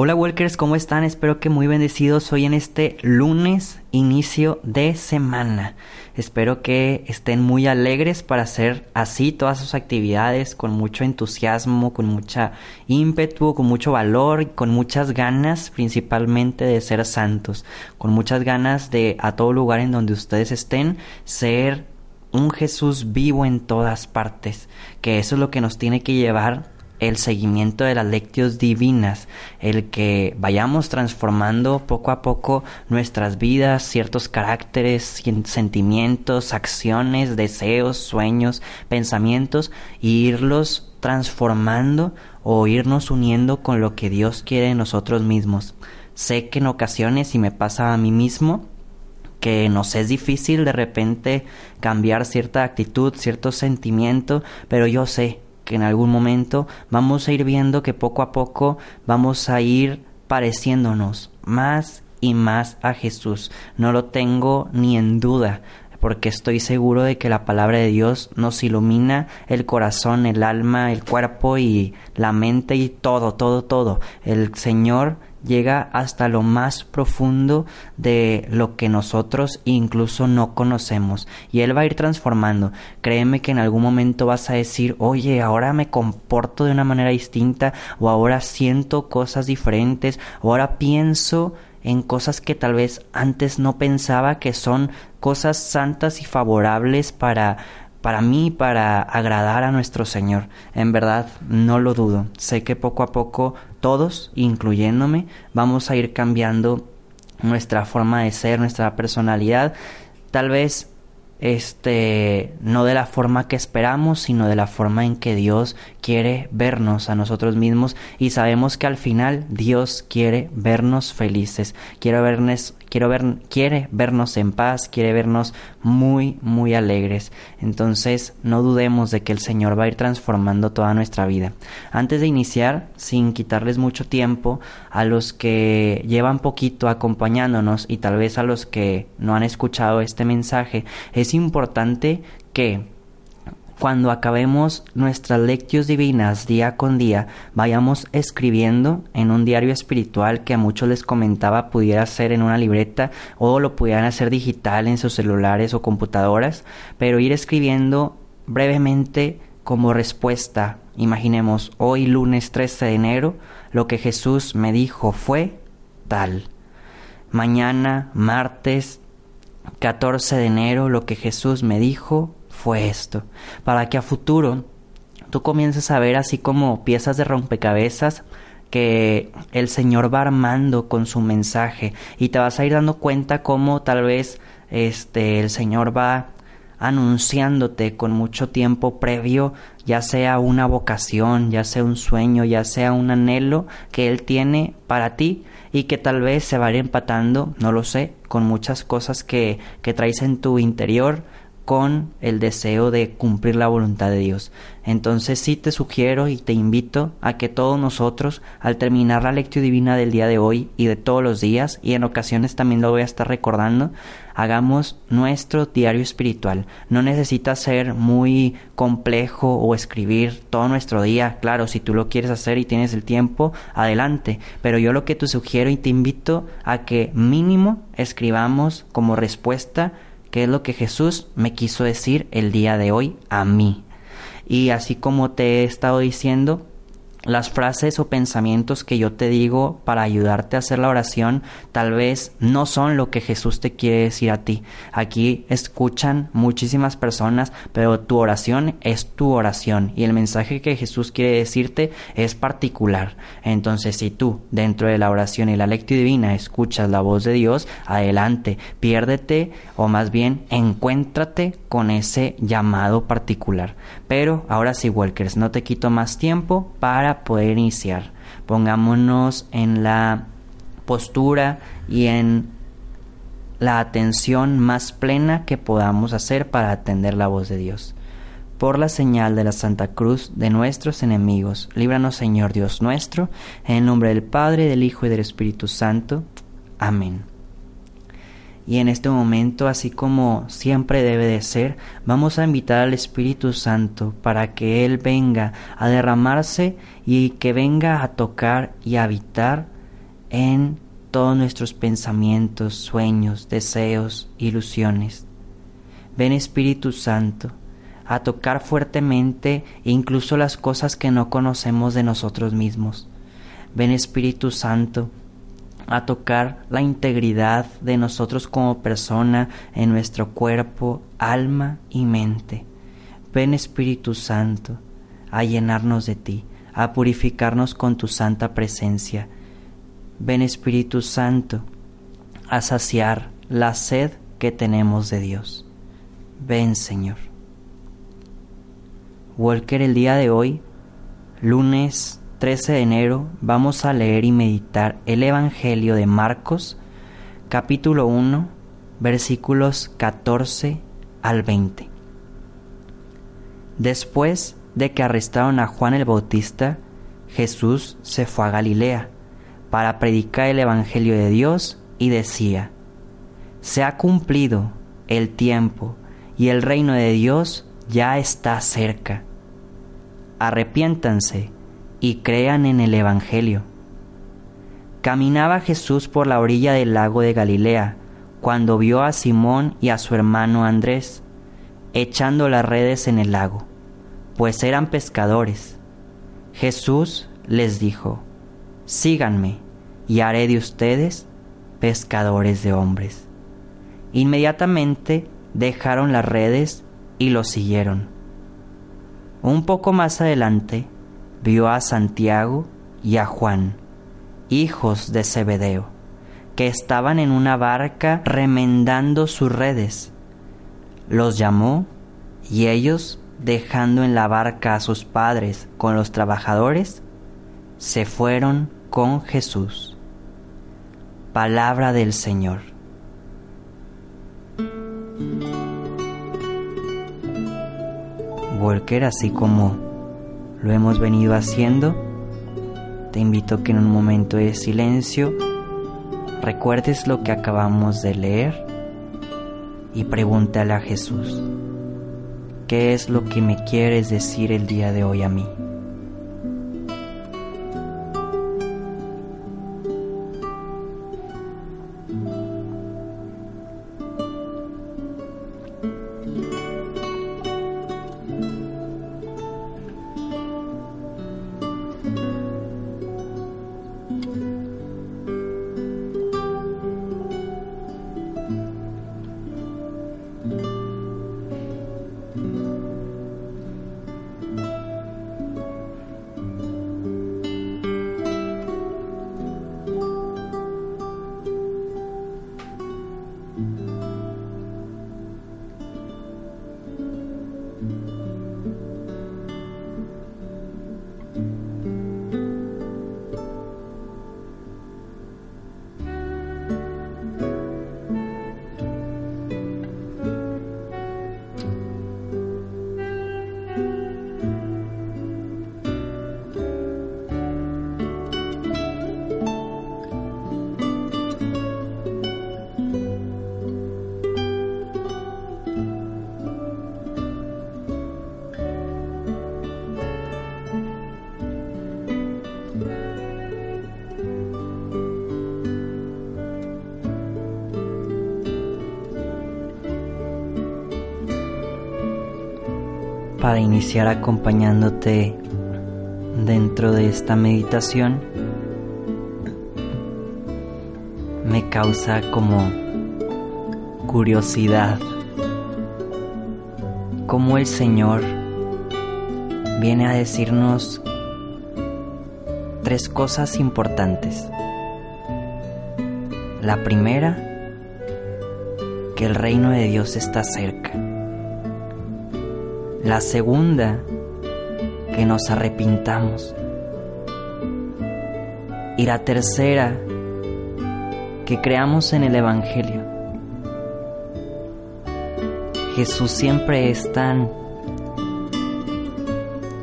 Hola Walkers, ¿cómo están? Espero que muy bendecidos hoy en este lunes, inicio de semana. Espero que estén muy alegres para hacer así todas sus actividades con mucho entusiasmo, con mucha ímpetu, con mucho valor, con muchas ganas principalmente de ser santos, con muchas ganas de a todo lugar en donde ustedes estén ser un Jesús vivo en todas partes, que eso es lo que nos tiene que llevar el seguimiento de las lectios divinas, el que vayamos transformando poco a poco nuestras vidas, ciertos caracteres, sentimientos, acciones, deseos, sueños, pensamientos, e irlos transformando o irnos uniendo con lo que Dios quiere en nosotros mismos. Sé que en ocasiones, y me pasa a mí mismo, que nos es difícil de repente cambiar cierta actitud, cierto sentimiento, pero yo sé que en algún momento vamos a ir viendo que poco a poco vamos a ir pareciéndonos más y más a Jesús. No lo tengo ni en duda porque estoy seguro de que la palabra de Dios nos ilumina el corazón, el alma, el cuerpo y la mente y todo, todo, todo. El Señor llega hasta lo más profundo de lo que nosotros incluso no conocemos y él va a ir transformando créeme que en algún momento vas a decir oye ahora me comporto de una manera distinta o ahora siento cosas diferentes o ahora pienso en cosas que tal vez antes no pensaba que son cosas santas y favorables para para mí, para agradar a nuestro Señor. En verdad, no lo dudo. Sé que poco a poco todos, incluyéndome, vamos a ir cambiando nuestra forma de ser, nuestra personalidad. Tal vez este no de la forma que esperamos, sino de la forma en que Dios quiere vernos a nosotros mismos y sabemos que al final Dios quiere vernos felices, quiere vernos quiero ver, quiere vernos en paz, quiere vernos muy, muy alegres. Entonces, no dudemos de que el Señor va a ir transformando toda nuestra vida. Antes de iniciar, sin quitarles mucho tiempo, a los que llevan poquito acompañándonos y tal vez a los que no han escuchado este mensaje, es importante que cuando acabemos nuestras lectios divinas día con día, vayamos escribiendo en un diario espiritual que a muchos les comentaba pudiera ser en una libreta o lo pudieran hacer digital en sus celulares o computadoras, pero ir escribiendo brevemente como respuesta. Imaginemos, hoy lunes 13 de enero, lo que Jesús me dijo fue tal. Mañana, martes 14 de enero, lo que Jesús me dijo fue esto, para que a futuro tú comiences a ver así como piezas de rompecabezas que el Señor va armando con su mensaje y te vas a ir dando cuenta cómo tal vez este el Señor va anunciándote con mucho tiempo previo, ya sea una vocación, ya sea un sueño, ya sea un anhelo que Él tiene para ti y que tal vez se va a ir empatando, no lo sé, con muchas cosas que, que traes en tu interior, con el deseo de cumplir la voluntad de Dios. Entonces sí te sugiero y te invito a que todos nosotros, al terminar la lectura divina del día de hoy y de todos los días, y en ocasiones también lo voy a estar recordando, hagamos nuestro diario espiritual. No necesita ser muy complejo o escribir todo nuestro día. Claro, si tú lo quieres hacer y tienes el tiempo, adelante. Pero yo lo que te sugiero y te invito a que mínimo escribamos como respuesta es lo que Jesús me quiso decir el día de hoy a mí. Y así como te he estado diciendo, las frases o pensamientos que yo te digo para ayudarte a hacer la oración tal vez no son lo que Jesús te quiere decir a ti. Aquí escuchan muchísimas personas, pero tu oración es tu oración y el mensaje que Jesús quiere decirte es particular. Entonces, si tú dentro de la oración y la lectura divina escuchas la voz de Dios, adelante, piérdete o más bien encuéntrate con ese llamado particular. Pero ahora sí, Walkers, no te quito más tiempo para poder iniciar. Pongámonos en la postura y en la atención más plena que podamos hacer para atender la voz de Dios. Por la señal de la Santa Cruz de nuestros enemigos, líbranos Señor Dios nuestro, en el nombre del Padre, del Hijo y del Espíritu Santo. Amén. Y en este momento, así como siempre debe de ser, vamos a invitar al Espíritu Santo para que Él venga a derramarse y que venga a tocar y a habitar en todos nuestros pensamientos, sueños, deseos, ilusiones. Ven Espíritu Santo a tocar fuertemente incluso las cosas que no conocemos de nosotros mismos. Ven Espíritu Santo a tocar la integridad de nosotros como persona en nuestro cuerpo, alma y mente. Ven Espíritu Santo a llenarnos de ti, a purificarnos con tu santa presencia Ven Espíritu Santo a saciar la sed que tenemos de Dios. Ven Señor. Walker, el día de hoy, lunes 13 de enero, vamos a leer y meditar el Evangelio de Marcos, capítulo 1, versículos 14 al 20. Después de que arrestaron a Juan el Bautista, Jesús se fue a Galilea para predicar el Evangelio de Dios y decía, se ha cumplido el tiempo y el reino de Dios ya está cerca. Arrepiéntanse y crean en el Evangelio. Caminaba Jesús por la orilla del lago de Galilea cuando vio a Simón y a su hermano Andrés echando las redes en el lago, pues eran pescadores. Jesús les dijo, síganme, y haré de ustedes pescadores de hombres. Inmediatamente dejaron las redes y lo siguieron. Un poco más adelante vio a Santiago y a Juan, hijos de Zebedeo, que estaban en una barca remendando sus redes. Los llamó y ellos, dejando en la barca a sus padres con los trabajadores, se fueron con Jesús. Palabra del Señor. Walker, así como lo hemos venido haciendo, te invito que en un momento de silencio recuerdes lo que acabamos de leer y pregúntale a Jesús, ¿qué es lo que me quieres decir el día de hoy a mí? Para iniciar acompañándote dentro de esta meditación me causa como curiosidad cómo el Señor viene a decirnos tres cosas importantes. La primera, que el reino de Dios está cerca. La segunda, que nos arrepintamos. Y la tercera, que creamos en el Evangelio. Jesús siempre es tan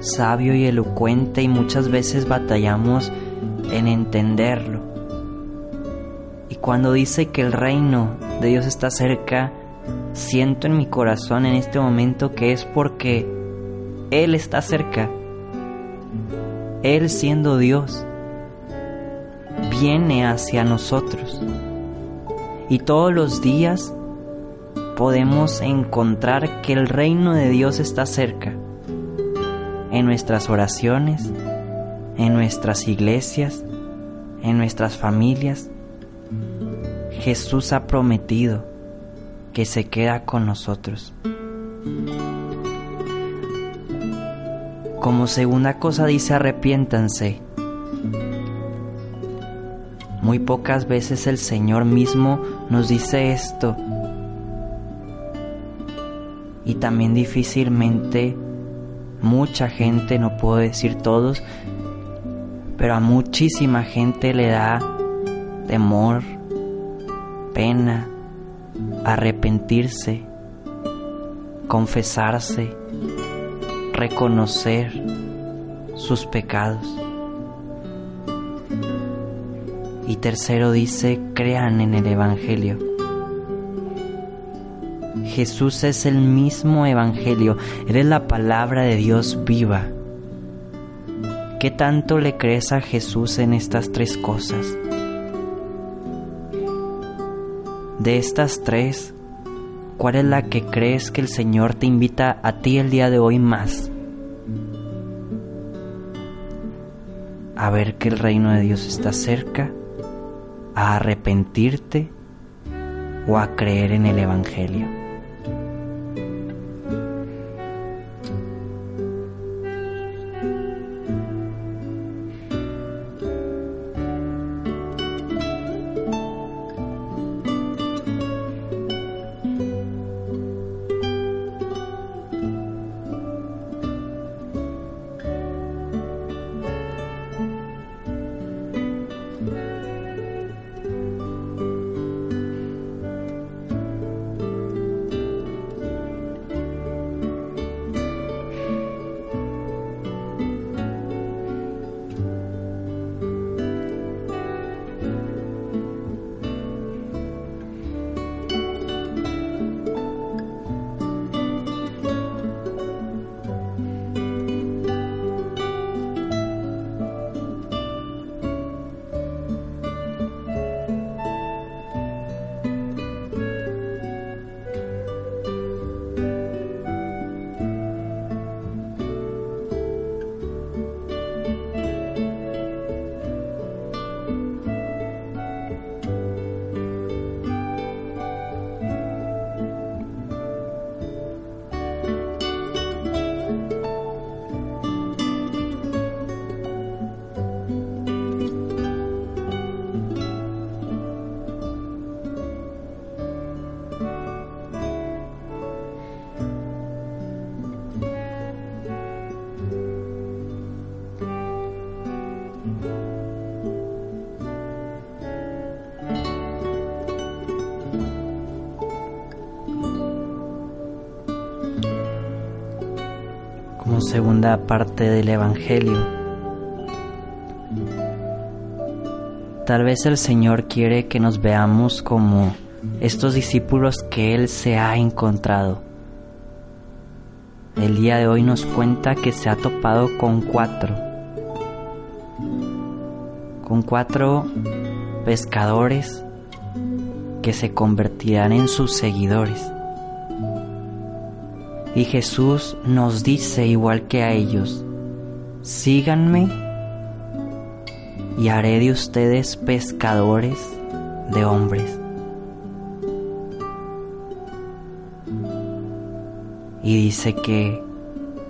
sabio y elocuente y muchas veces batallamos en entenderlo. Y cuando dice que el reino de Dios está cerca, siento en mi corazón en este momento que es porque Él está cerca. Él siendo Dios viene hacia nosotros. Y todos los días podemos encontrar que el reino de Dios está cerca. En nuestras oraciones, en nuestras iglesias, en nuestras familias. Jesús ha prometido que se queda con nosotros. Como segunda cosa dice arrepiéntanse muy pocas veces el Señor mismo nos dice esto. Y también difícilmente mucha gente, no puedo decir todos, pero a muchísima gente le da temor, pena, arrepentirse, confesarse, reconocer sus pecados. Y tercero dice, crean en el Evangelio. Jesús es el mismo Evangelio, Él es la palabra de Dios viva. ¿Qué tanto le crees a Jesús en estas tres cosas? De estas tres, ¿cuál es la que crees que el Señor te invita a ti el día de hoy más? A ver que el reino de Dios está cerca a arrepentirte o a creer en el Evangelio. Segunda parte del Evangelio. Tal vez el Señor quiere que nos veamos como estos discípulos que Él se ha encontrado. El día de hoy nos cuenta que se ha topado con cuatro, con cuatro pescadores que se convertirán en sus seguidores. Y Jesús nos dice igual que a ellos, síganme y haré de ustedes pescadores de hombres. Y dice que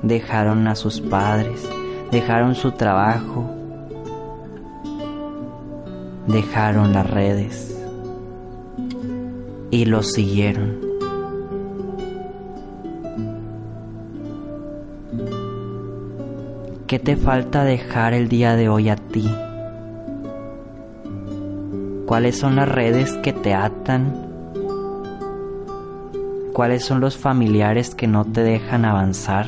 dejaron a sus padres, dejaron su trabajo, dejaron las redes y los siguieron. ¿Qué te falta dejar el día de hoy a ti cuáles son las redes que te atan, cuáles son los familiares que no te dejan avanzar,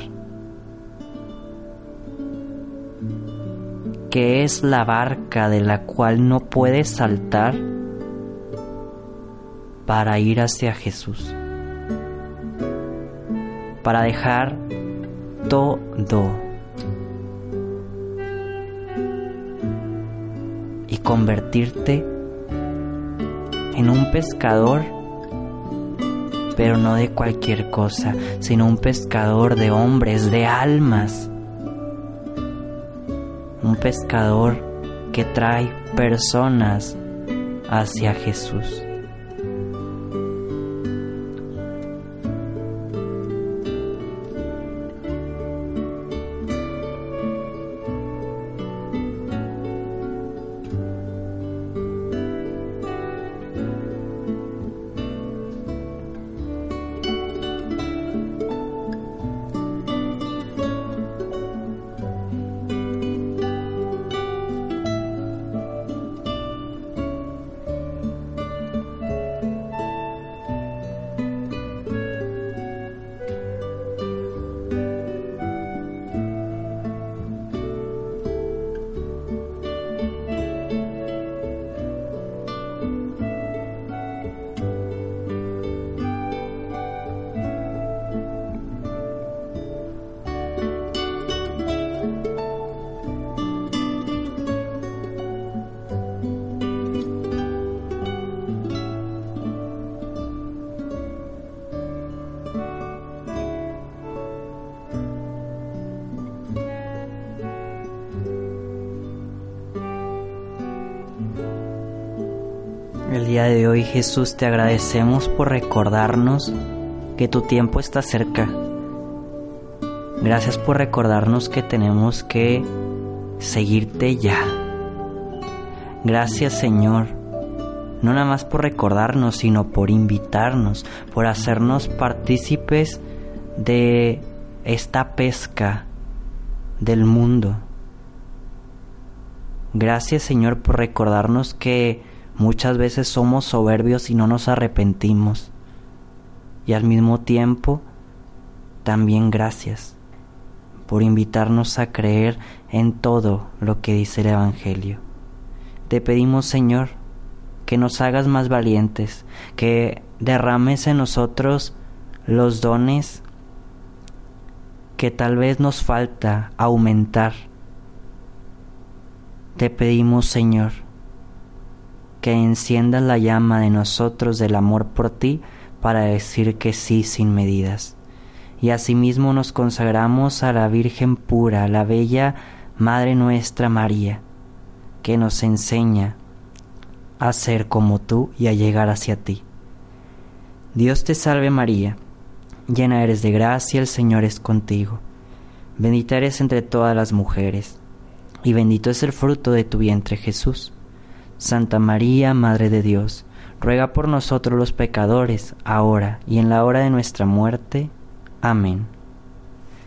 qué es la barca de la cual no puedes saltar para ir hacia Jesús, para dejar todo convertirte en un pescador, pero no de cualquier cosa, sino un pescador de hombres, de almas. Un pescador que trae personas hacia Jesús. Día de hoy Jesús te agradecemos por recordarnos que tu tiempo está cerca. Gracias por recordarnos que tenemos que seguirte ya. Gracias Señor, no nada más por recordarnos, sino por invitarnos, por hacernos partícipes de esta pesca del mundo. Gracias Señor por recordarnos que Muchas veces somos soberbios y no nos arrepentimos. Y al mismo tiempo, también gracias por invitarnos a creer en todo lo que dice el Evangelio. Te pedimos, Señor, que nos hagas más valientes, que derrames en nosotros los dones que tal vez nos falta aumentar. Te pedimos, Señor, que enciendas la llama de nosotros del amor por ti para decir que sí sin medidas. Y asimismo nos consagramos a la Virgen pura, la bella Madre nuestra María, que nos enseña a ser como tú y a llegar hacia ti. Dios te salve María, llena eres de gracia, el Señor es contigo. Bendita eres entre todas las mujeres, y bendito es el fruto de tu vientre Jesús. Santa María, Madre de Dios, ruega por nosotros los pecadores, ahora y en la hora de nuestra muerte. Amén.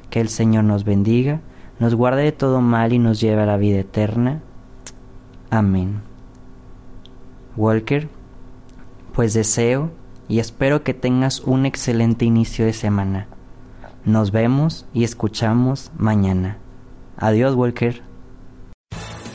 Que el Señor nos bendiga, nos guarde de todo mal y nos lleve a la vida eterna. Amén. Walker, pues deseo y espero que tengas un excelente inicio de semana. Nos vemos y escuchamos mañana. Adiós, Walker.